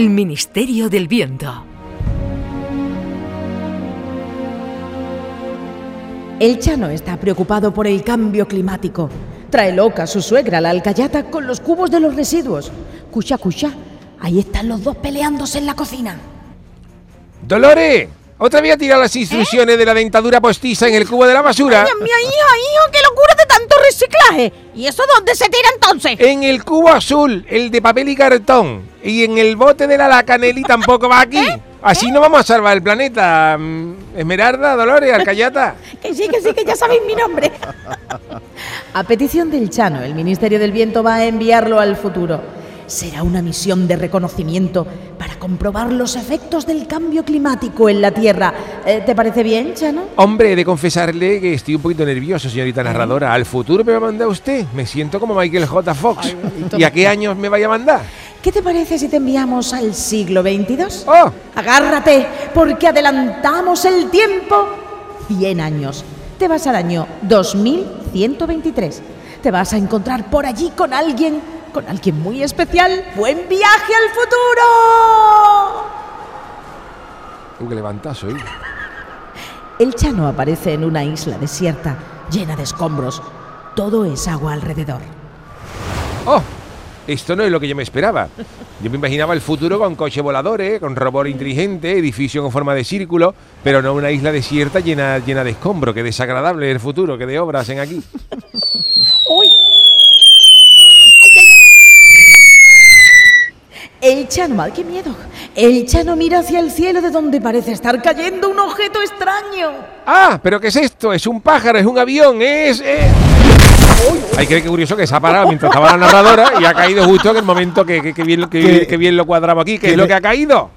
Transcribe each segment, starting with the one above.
El Ministerio del Viento. El Chano está preocupado por el cambio climático. Trae loca a su suegra, la alcayata, con los cubos de los residuos. Cucha, cucha, ahí están los dos peleándose en la cocina. Dolores, otra vez a tirar las instrucciones de la dentadura postiza en el cubo de la basura. Dios mío, hijo, hijo, qué locura tanto reciclaje. ¿Y eso dónde se tira entonces? En el cubo azul, el de papel y cartón. Y en el bote de la lacaneli tampoco va aquí. Así no vamos a salvar el planeta. Mm, Esmeralda, Dolores, Alcayata. Que sí, que sí, que ya sabéis mi nombre. A petición del Chano, el Ministerio del Viento va a enviarlo al futuro. Será una misión de reconocimiento comprobar los efectos del cambio climático en la Tierra. Eh, ¿Te parece bien, Chano? Hombre, he de confesarle que estoy un poquito nervioso, señorita narradora. Al futuro me va a mandar usted. Me siento como Michael J. Fox. ¿Y a qué años me vaya a mandar? ¿Qué te parece si te enviamos al siglo XXII? ¡Oh! Agárrate, porque adelantamos el tiempo 100 años. Te vas al año 2123. Te vas a encontrar por allí con alguien, con alguien muy especial. ¡Buen viaje al futuro! Qué levantazo, ¿eh? El Chano aparece en una isla desierta, llena de escombros. Todo es agua alrededor. ¡Oh! Esto no es lo que yo me esperaba. Yo me imaginaba el futuro con coche voladores, con robot inteligente, edificio con forma de círculo, pero no una isla desierta llena, llena de escombros. Qué desagradable el futuro, que de obras en aquí. Uy, El Chano, ¡ay, qué miedo! El Chano mira hacia el cielo de donde parece estar cayendo un objeto extraño. ¡Ah! ¿Pero qué es esto? ¿Es un pájaro? ¿Es un avión? ¿Es...? es... Hay que ver qué curioso que se ha parado mientras estaba la narradora y ha caído justo en el momento que, que- que bien, lo- que, Que- que bien lo cuadramos aquí. ¿Qué es lo que ha caído?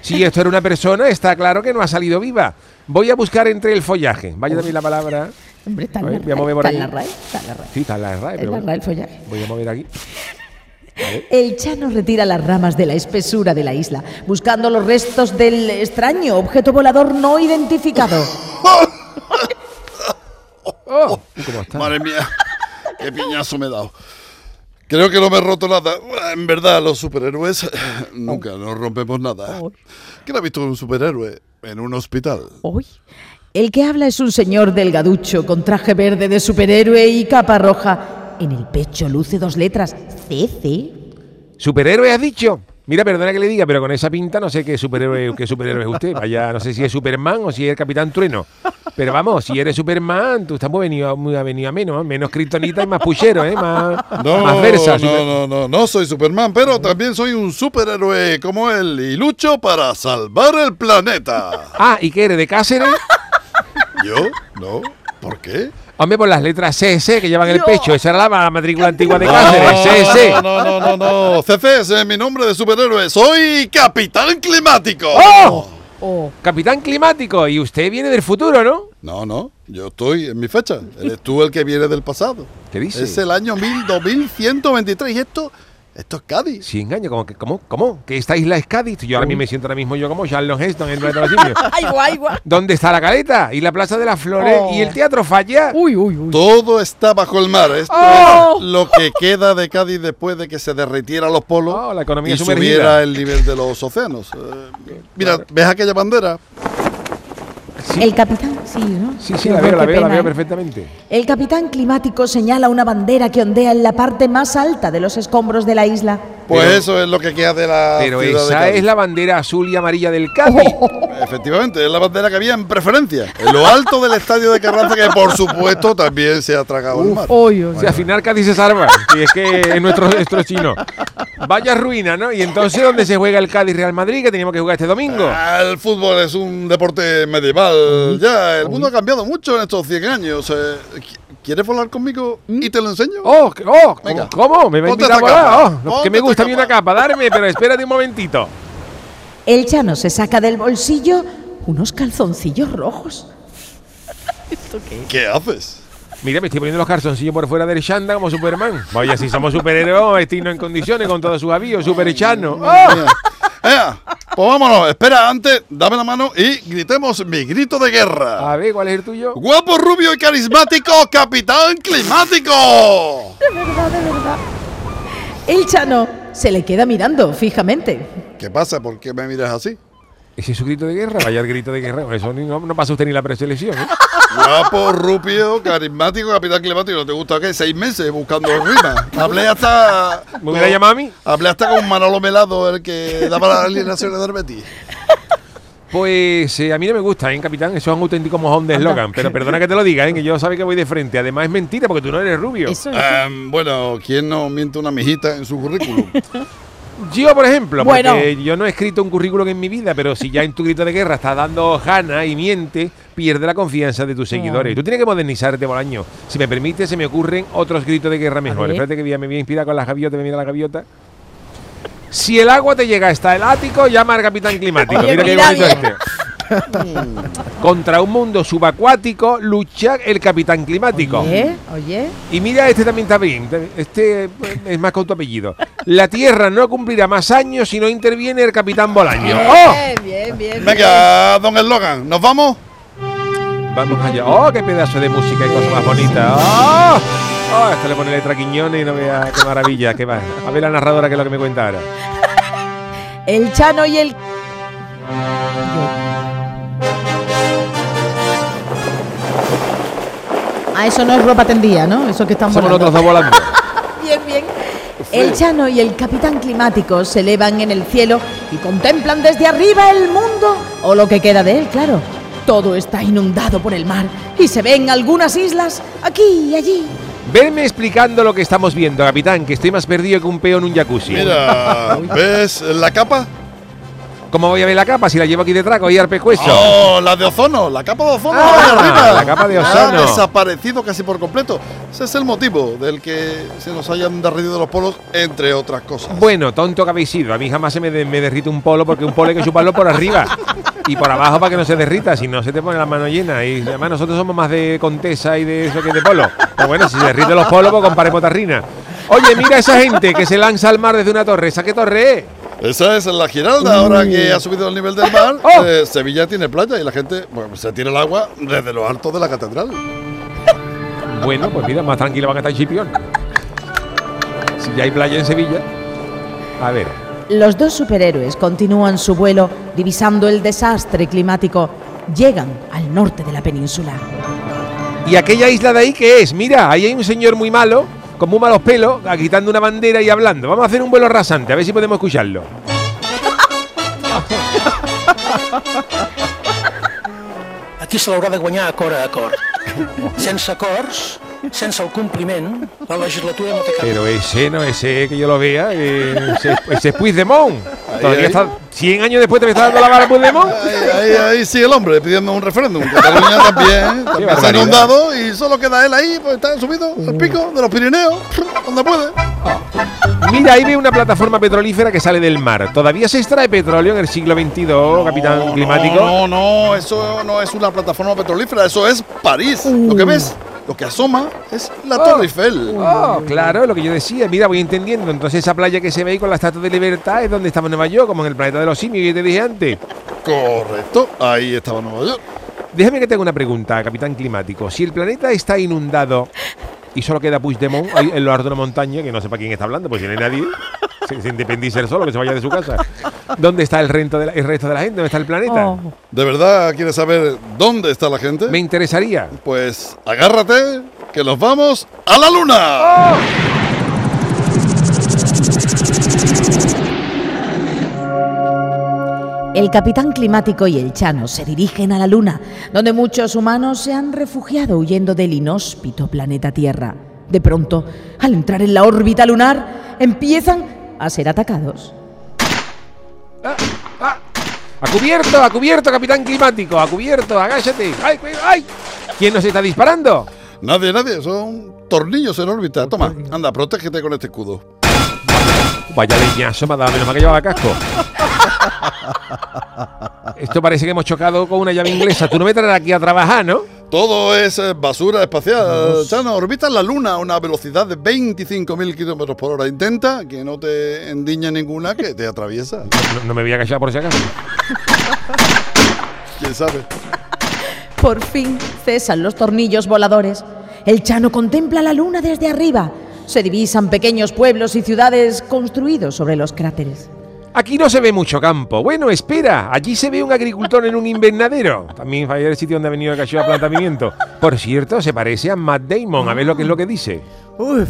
Si esto era una persona, está claro que no ha salido viva. Voy a buscar entre el follaje. Vaya también la palabra. Hombre, está A en la ver, voy a mover RAE, por está en la aquí. RAE, está en la RAE. Sí, está en la. RAE el follaje. Voy a mover aquí. El Chano retira las ramas de la espesura de la isla, buscando los restos del extraño objeto volador no identificado. Oh, ¿Cómo está? Madre mía, qué piñazo me he dado. Creo que no me he roto nada. En verdad, los superhéroes nunca nos rompemos nada. ¿Quién ha visto un superhéroe en un hospital? Hoy. El que habla es un señor delgaducho con traje verde de superhéroe y capa roja. En el pecho luce dos letras, CC. ¿Superhéroe has dicho? Mira, perdona que le diga, pero con esa pinta no sé qué superhéroe, qué superhéroe es usted. Vaya, no sé si es Superman o si es el Capitán Trueno. Pero vamos, si eres Superman, tú estás muy venido, muy venido a menos, ¿eh? menos kriptonita y más puchero, ¿eh? Más, No, más versa. no, super- no, no, no soy Superman, pero también soy un superhéroe como él y lucho para salvar el planeta. Ah, ¿y qué eres? ¿De Cáceres? ¿Yo? ¿No? ¿Por qué? Hombre, por las letras CC que llevan en el pecho. Esa era la matrícula antigua de No, Cáceres, CC. No, no, no, no, no. CC ese es mi nombre de superhéroe. Soy Capitán Climático. ¡Oh! Oh, Capitán climático. Y usted viene del futuro, ¿no? No, no, yo estoy en mi fecha. Eres tú el que viene del pasado. ¿Qué dice? Es el año 1000 2123 y esto, esto es Cádiz. Sí, engaño. ¿Cómo? que- ¿Cómo? ¿Cómo? ¿Que esta isla es Cádiz? Yo ahora mismo me siento ahora mismo yo como Charlton Heston en el planeta de los simios. ay, guay, guay. ¿Dónde está la caleta? Y la Plaza de las Flores Oh. y el Teatro Falla. uy, uy, uy. Todo está bajo el mar. Esto ¡Oh! es lo que queda de Cádiz después de que se derritieran los polos Oh, la economía y sumergida. subiera el nivel de los océanos. Eh, mira, ¿ves aquella bandera? Sí, El capitán, sí, ¿no? sí, sí, la veo, la veo, la pena, veo ¿eh? perfectamente. El capitán climático señala una bandera que ondea en la parte más alta de los escombros de la isla. Pues Pero- eso es lo que queda de la Pero ciudad de esa Cádiz. es la bandera azul y amarilla del Cádiz. Efectivamente, es la bandera que había en preferencia. En lo alto del estadio de Carranza, que por supuesto también se ha tragado el mar. Uy, uy. Si al final Cádiz se salva. Y es que es nuestro, nuestro chino. Vaya ruina, ¿no? Y entonces, ¿dónde se juega el Cádiz Real Madrid? Que teníamos que jugar este domingo. Ah, El fútbol es un deporte medieval. Ya, el mundo ha cambiado mucho en estos 100 años. Eh, qu- ¿Quieres volar conmigo y te lo enseño? Oh, oh, ¿cómo, Venga. ¿cómo? ¿Me va a invitar a volar? capa. Oh, que me gusta a mí una capa. Darme, pero espérate un momentito. El Chano se saca del bolsillo unos calzoncillos rojos. ¿Qué haces? Mira, me estoy poniendo los calzoncillos por fuera del chanda como Superman. Vaya, si somos superhéroes, vamos a vestirnos en condiciones con todos sus avíos, superechano. ¡Oh! Ea, pues vámonos. Espera, antes, dame la mano y gritemos mi grito de guerra. A ver, ¿cuál es el tuyo? Guapo, rubio y carismático, Capitán Climático. De verdad, de verdad. El Chano se le queda mirando fijamente. ¿Qué pasa? ¿Por qué me miras así? Ese es su grito de guerra, vaya el grito de guerra. Eso ni- no, no pasa usted ni la preselección. ¿eh? Guapo, rupio, carismático, capitán climático. ¿No te gusta qué? Seis meses buscando rimas. Hablé hasta. ¿Me hubiera llamado a mí? Hablé hasta con Manolo Melado, el que daba las alineaciones del Betis. Pues eh, a mí no me gusta, ¿eh, capitán? Eso es un auténtico mojón de eslogan. Pero perdona que te lo diga, ¿eh? que yo sabe que voy de frente. Además es mentira porque tú no eres rubio. Eso, eso. Em, bueno, ¿quién no miente una mijita en su currículum? Yo, por ejemplo, Bueno. porque yo no he escrito un currículum en mi vida, pero si ya en tu grito de guerra estás dando jana y miente, pierde la confianza de tus seguidores. Tú tienes que modernizarte, Bolaño. Si me permite, se me ocurren otros gritos de guerra mejores. Espérate que me voy a inspirar con las gaviotas, me mira la gaviota. Si el agua te llega hasta el ático, llama al capitán climático. Oye, mira qué mira bonito bien. este. Contra un mundo subacuático lucha el capitán climático. Oye, oye. Y mira, este también está bien. Este eh, es más con tu apellido. La Tierra no cumplirá más años si no interviene el capitán Bolaño. ¡Oh! Bien, bien, bien. Venga, don Eslogan, ¿nos vamos? Vamos allá. ¡Oh, qué pedazo de música y cosa más bonita! ¡Oh! ¡Oh! Esto le pone letra Quiñones y no vea qué maravilla. Qué va. A ver la narradora que es lo que me cuenta ahora. El Chano y el... Ah, eso no es ropa tendida, ¿no? Eso que están Somos volando. nosotros dos volando. Bien, bien. El Chano y el Capitán Climático se elevan en el cielo y contemplan desde arriba el mundo, o lo que queda de él, claro. Todo está inundado por el mar y se ven algunas islas aquí y allí. Venme explicando lo que estamos viendo, capitán, que estoy más perdido que un peo en un jacuzzi. Mira, ¿ves la capa? ¿Cómo voy a ver la capa si la llevo aquí detrás? Oye, al pescuezo. Oh, la de ozono, la capa de ozono Ah, arriba. la capa de Ha ozono. desaparecido casi por completo. Ese es el motivo del que se nos hayan derretido los polos, entre otras cosas. Bueno, tonto que habéis sido. A mí jamás se me, de- me derrite un polo porque un polo hay que chuparlo por arriba y por abajo para que no se derrita, si no se te pone la mano llena. Y además nosotros somos más de contesa y de eso que de polo. Pero bueno, si se derriten los polos, pues comparemos tarrina. Oye, mira esa gente que se lanza al mar desde una torre. ¿Esa qué torre es? Esa es la Giralda, ahora que ha subido el nivel del mar. Oh. eh, Sevilla tiene playa y la gente bueno, se tira el agua desde lo alto de la catedral. Bueno, pues mira, más tranquila van a estar en Chipión. Si ya hay playa en Sevilla. A ver. Los dos superhéroes continúan su vuelo divisando el desastre climático. Llegan al norte de la península. ¿Y aquella isla de ahí qué es? Mira, ahí hay un señor muy malo, con muy malos pelos, agitando una bandera y hablando. Vamos a hacer un vuelo rasante, a ver si podemos escucharlo. Aquí se l'haurà de guanyar acord a acord. Sense acords, sense el compliment, la legislatura no té cap... Pero ese no, ese que yo lo vea, eh, ese, ese es Puigdemont. Todavía ahí. está 100 años después te me está dando la vara Puigdemont. Ahí, ahí, ahí sigue el hombre pidiendo un referéndum. Cataluña también, también se ha inundado y solo queda él ahí, pues está subido al pico de los Pirineos, donde puede. Mira, ahí ve una plataforma petrolífera que sale del mar. ¿Todavía se extrae petróleo en el siglo XXII, capitán No, climático? No, no, eso no es una plataforma petrolífera, eso es París. Lo que ves, lo que asoma es la Torre Eiffel. Oh, claro, lo que yo decía. Mira, voy entendiendo. Entonces esa playa que se ve ahí con la Estatua de Libertad es donde estaba Nueva York, como en el planeta de los simios que te dije antes. Correcto, ahí estaba Nueva York. Déjame que te haga una pregunta, capitán climático. Si el planeta está inundado y solo queda Puigdemont en lo alto de una montaña, que no sepa quién está hablando, pues si no hay nadie, se, se independice él solo, que se vaya de su casa. ¿Dónde está el resto de la, el resto de la gente? ¿Dónde está el planeta? Oh. ¿De verdad quieres saber dónde está la gente? Me interesaría. Pues agárrate, que nos vamos a la luna. El capitán climático y el Chano se dirigen a la Luna, donde muchos humanos se han refugiado huyendo del inhóspito planeta Tierra. De pronto, al entrar en la órbita lunar, empiezan a ser atacados. ¡A cubierto, a cubierto, capitán climático! ¡A cubierto, agáchate! ¡Ay, ay, ay! ¿Quién nos está disparando? Nadie, nadie, son tornillos en órbita. Toma, anda, protégete con este escudo. Vaya leñazo, me ha dado, menos mal que llevaba casco. Esto parece que hemos chocado con una llave inglesa. Tú no me traerás aquí a trabajar, ¿no? Todo es eh, basura espacial. Chano, orbita la Luna a una velocidad de 25.000 kilómetros por hora. Intenta que no te endiñe ninguna que te atraviesa. No, no me voy a callar por si acaso. ¿Quién sabe? Por fin cesan los tornillos voladores. El Chano contempla la Luna desde arriba. Se divisan pequeños pueblos y ciudades construidos sobre los cráteres. Aquí no se ve mucho campo. Bueno, espera, allí se ve un agricultor en un invernadero. También fue el sitio donde ha venido el a plantamiento. Por cierto, se parece a Matt Damon. A ver lo que es lo que dice. Uf,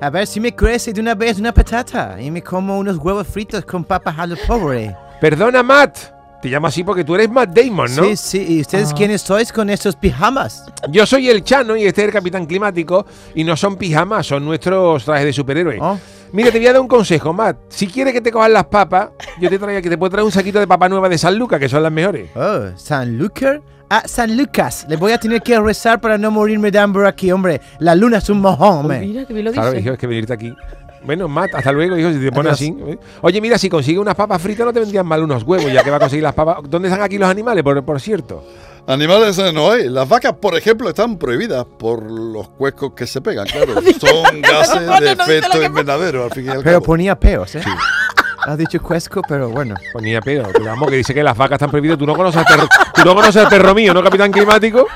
a ver si me crece de una vez una patata y me como unos huevos fritos con papas a lo pobre. Perdona, Matt. Te llamo así porque tú eres Matt Damon, ¿no? Sí, sí, ¿y ustedes quiénes sois con estos pijamas? Yo soy el Chano y este es el Capitán Climático. Y no son pijamas, son nuestros trajes de superhéroe. Oh. Mira, te voy a dar un consejo, Matt. Si quieres que te cojan las papas, yo te traigo que te puedo traer un saquito de papa nueva de San Lucas, que son las mejores. Oh, San Lucas. Ah, San Lucas. Le voy a tener que rezar para no morirme de hambre aquí, hombre. La luna es un mojón, hombre. Mira que bien lo Claro, dice. hijo, es que venirte aquí. Bueno, Matt, hasta luego, hijo, si te pones así. ¿eh? Oye, mira, si consigues unas papas fritas no te vendrían mal unos huevos, ya que va a conseguir las papas. ¿Dónde están aquí los animales, por, por cierto? Animales no hay. Las vacas, por ejemplo, están prohibidas por los cuescos que se pegan, claro. Son gases de efecto invernadero, al fin y al Pero cabo. ponía peos, ¿eh? Has dicho cuesco, pero bueno. Ponía. Pero vamos, que dice que las vacas están prohibidas. ¿Tú no conoces al perro, tú no conoces al perro mío, ¿no, capitán climático?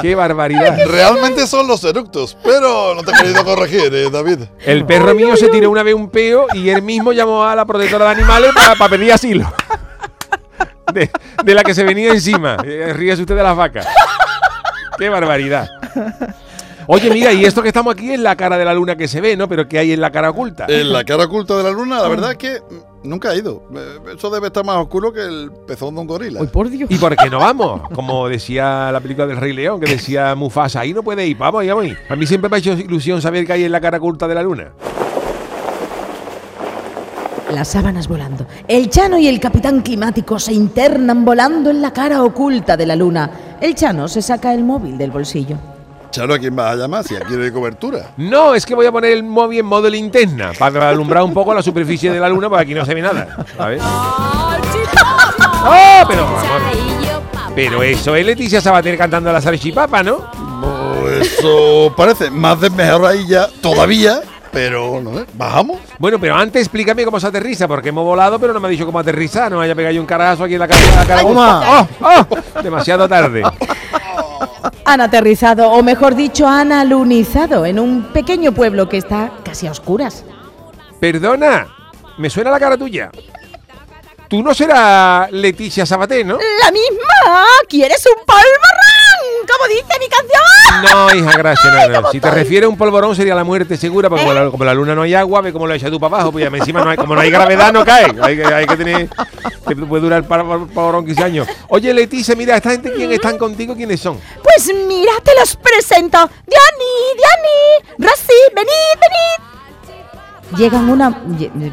¡Qué barbaridad! Realmente son los eructos, pero no te he querido corregir, eh, David. El perro mío se tiró una vez un peo y él mismo llamó a la protectora de animales para, pedir asilo. De, de la que se venía encima. Eh, Ríese usted de las vacas. ¡Qué barbaridad! Oye, mira, y esto que estamos aquí es la cara de la luna que se ve, ¿no? Pero ¿qué hay en la cara oculta? En la cara oculta de la luna, la verdad es que nunca he ido. Eh, Eso debe estar más oscuro que el pezón de un gorila. Ay, por Dios. ¿Y por qué no vamos? Como decía la película del Rey León, que decía Mufasa, ahí no puede ir, vamos, ahí vamos. ahí. A mí siempre me ha hecho ilusión saber qué hay en la cara oculta de la luna. Las sábanas volando. El Chano y el Capitán Climático se internan volando en la cara oculta de la luna. El Chano se saca el móvil del bolsillo. Charo, ¿a quién vas a llamar si aquí no hay cobertura? No, es que voy a poner el móvil en modo linterna para alumbrar un poco la superficie de la luna porque aquí no se ve nada. ¿sabes? ¡Oh! Pero, vamos. pero eso es Leticia Sabater cantando la salchipapa, ¿no? Oh, eso parece más desmejorradilla todavía, pero no sé, bajamos. Bueno, pero antes explícame cómo se aterriza, porque hemos volado, pero no me ha dicho cómo aterrizar. No me haya pegado yo un carajo aquí en la cara. en la cara Toma. ¡Oh! ¡Oh! Demasiado tarde. Han aterrizado, o mejor dicho, han alunizado en un pequeño pueblo que está casi a oscuras. Perdona, me suena la cara tuya. Tú no serás Leticia Sabater, ¿no? ¡La misma! ¿Quieres un polvorón? Como dice mi canción. No, hija, gracias. No, no. Si te refieres a un polvorón sería la muerte segura, porque como la, como la luna no hay agua, ve cómo lo echas tú para abajo, pues ya encima no hay, como no hay gravedad no cae. Hay que, hay que tener, te puede durar para- polvorón 15 años. Oye, Leticia, mira, esta gente quién están contigo, ¿quiénes son? Pues mira, te los presento. Diani, Diani, Rosy, venid, venid. Llegan una.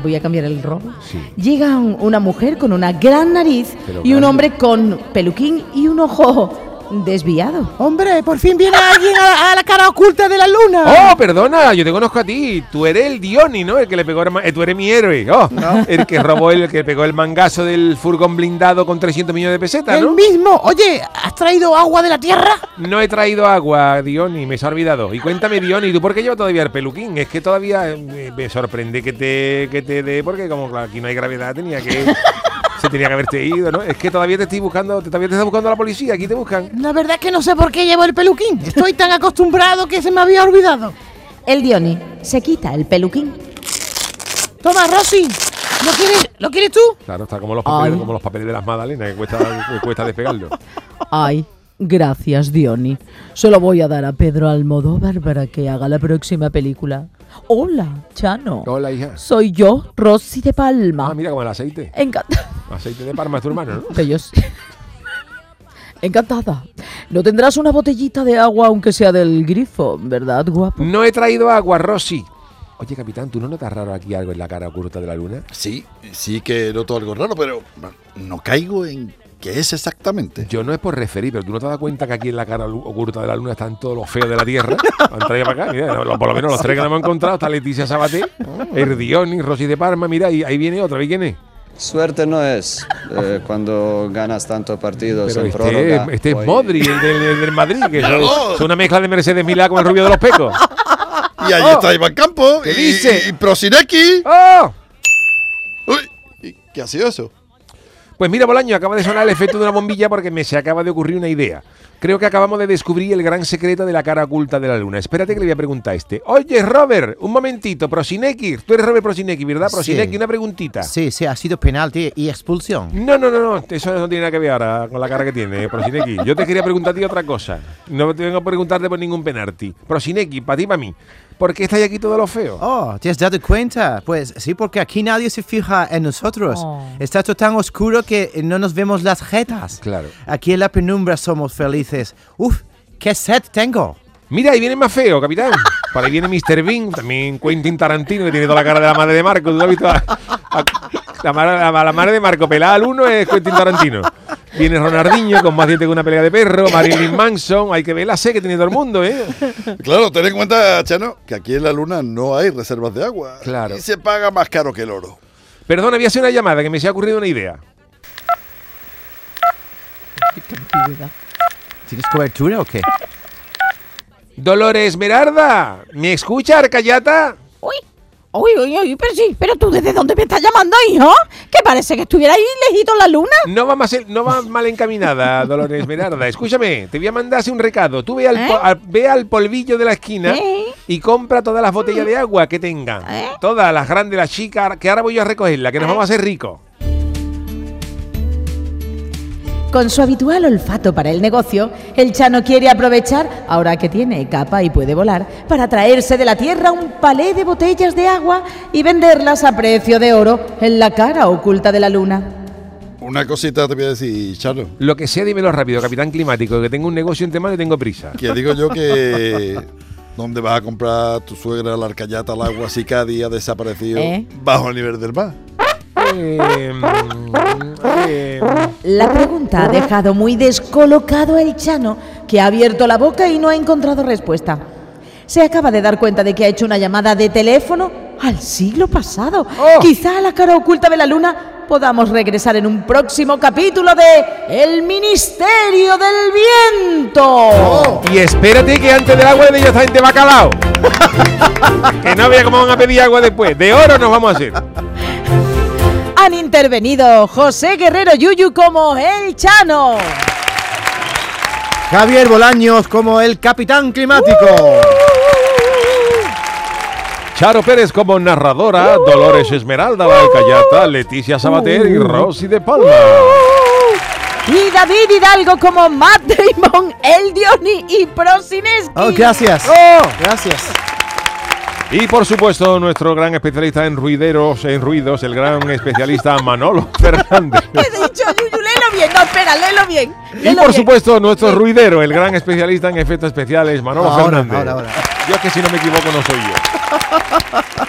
Voy a cambiar el robo. Llegan una mujer con una gran nariz Pero y un grande. hombre con peluquín y un ojo desviado. Hombre, por fin viene alguien a la, a la cara oculta de la luna. Oh, perdona, yo te conozco a ti. Tú eres el Dioni, ¿no? El que le pegó el eh, tú eres mi héroe. Oh, el que robó el, el que pegó el mangazo del furgón blindado con 300 millones de pesetas, El ¿no? mismo. Oye, ¿has traído agua de la tierra? No he traído agua, Dioni, me se ha olvidado. Y cuéntame, Dioni, ¿tú por qué llevas todavía el peluquín? Es que todavía eh, me, me sorprende que te, que te dé, porque como claro, aquí no hay gravedad, tenía que. Se tenía que haberte ido, ¿no? Es que todavía te estoy buscando, te, todavía te está buscando la policía, aquí te buscan. La verdad es que no sé por qué llevo el peluquín. Estoy tan acostumbrado que se me había olvidado. El Dioni se quita el peluquín. Toma, Rosy. ¿Lo quieres, ¿lo quieres tú? Claro, está como los papeles, Ay. como los papeles de las magdalenas, que cuesta, que cuesta despegarlo. Ay, gracias, Dioni. Se lo voy a dar a Pedro Almodóvar para que haga la próxima película. Hola, Chano. Hola, hija. Soy yo, Rosy de Ah, Palma. mira como el aceite. Encantada. Aceite de Parma es tu hermano, ¿no? Bellos. Encantada. No tendrás una botellita de agua aunque sea del grifo, ¿verdad, guapo? No he traído agua, Rosy. Oye, capitán, ¿tú no notas raro aquí algo en la cara oculta de la luna? Sí, sí que noto algo raro, pero no caigo en qué es exactamente. Yo no es por referir, pero tú no te das cuenta que aquí en la cara oculta de la luna están todos los feos de la Tierra. Han traído para acá, mira, lo- por lo menos los tres que nos hemos encontrado, está Leticia Sabaté, Erdioni, Rosy de Parma, mira, y ahí viene otra, ¿y quién es? Suerte no es eh, cuando ganas tantos partidos Pero en este, prórroga. este es Hoy- Modri, el del, el del Madrid, que es, una mezcla de Mercedes Milá con el rubio de los pecos. Y ahí está Iván Campo. ¿Qué y, dice? Y Prosineki. ¡Oh! Uy, ¿y ¿qué ha sido eso? Pues mira, Bolaño, acaba de sonar el efecto de una bombilla porque me se acaba de ocurrir una idea. Creo que acabamos de descubrir el gran secreto de la cara oculta de la luna. Espérate que le voy a preguntar a este. Oye, Robert, un momentito, Prosineki. Tú eres Robert Prosineki, ¿verdad? Sí. Prosineki, una preguntita. Sí, sí, ha sido penalti y expulsión. No, no, no, no, eso no tiene nada que ver ahora con la cara que tiene, eh, Prosineki. Yo te quería preguntar a ti otra cosa. No te vengo a preguntarte por ningún penalti. Prosineki, para ti, para mí. ¿Por qué estáis aquí todo lo feo? Oh, ¿te has dado cuenta? Pues sí, porque aquí nadie se fija en nosotros. Oh. Está todo tan oscuro que no nos vemos las jetas. Claro. Aquí en la penumbra somos felices. Uf, qué sed tengo. Mira, ahí viene más feo, capitán. Por ahí viene Mr. Bean, también Quentin Tarantino, que tiene toda la cara de la madre de Marco. ¿Tú lo has visto? A- a- La, madre- la- la madre de Marco pelada al uno es Quentin Tarantino. Viene Ronaldinho con más dientes que una pelea de perro, Marilyn Manson. Hay que ver la sed que tiene todo el mundo, ¿eh? Claro, ten en cuenta, Chano, que aquí en la luna no hay reservas de agua. Claro. Y se paga más caro que el oro. Perdona, voy a hacer una llamada que me se ha ocurrido una idea. ¿Tienes cobertura o qué? Dolores Esmeralda, ¿me escucha, Arcayata? Uy, uy, uy, uy, pero sí, pero tú desde dónde me estás llamando, hijo? Que parece que estuviera ahí lejito en la luna. No va, más, no va mal encaminada, Dolores Esmeralda. Escúchame, te voy a mandar un recado. Tú ve al, po- ¿Eh? al- ve al polvillo de la esquina ¿Eh? y compra todas las botellas de agua que tengan. ¿Eh? Todas, las grandes, las chicas, que ahora voy yo a recogerla, que nos vamos a hacer ricos. Con su habitual olfato para el negocio, el Chano quiere aprovechar, ahora que tiene capa y puede volar, para traerse de la tierra un palé de botellas de agua y venderlas a precio de oro en la cara oculta de la luna. Una cosita te voy a decir, Chano. Lo que sea, dímelo rápido, capitán climático, que tengo un negocio entre manos y tengo prisa. Que digo yo que... ¿Dónde vas a comprar tu suegra la arcayata al agua si cada día ha desaparecido ¿Eh? bajo el nivel del mar? Eh, La pregunta ha dejado muy descolocado al Chano, que ha abierto la boca y no ha encontrado respuesta. Se acaba de dar cuenta de que ha hecho una llamada de teléfono al siglo pasado. ¡Oh! Quizá a la cara oculta de la luna podamos regresar en un próximo capítulo de El Ministerio del Viento. Y espérate que antes del agua de ellos gente bacalao. que no vea cómo van a pedir agua después. De oro nos vamos a hacer. Han intervenido José Guerrero Yuyu como el Chano. Javier Bolaños como el capitán climático. Charo Pérez como narradora, Dolores Esmeralda, la Alcayata, Leticia Sabater y Rosy de Palma. Y David Hidalgo como Matt Damon, El Dioni y Prosineski. Oh, gracias. ¡Oh! Gracias. Y por supuesto, nuestro gran especialista en ruideros, en ruidos, el gran especialista Manolo Fernández. ¿Qué he dicho, Yuyu? Léelo bien. No, espera, léelo bien. Y por bien. supuesto, nuestro ruidero, el gran especialista en efectos especiales, Manolo Ahora, Fernández. ahora, ahora. Yo es que si no me equivoco no soy yo.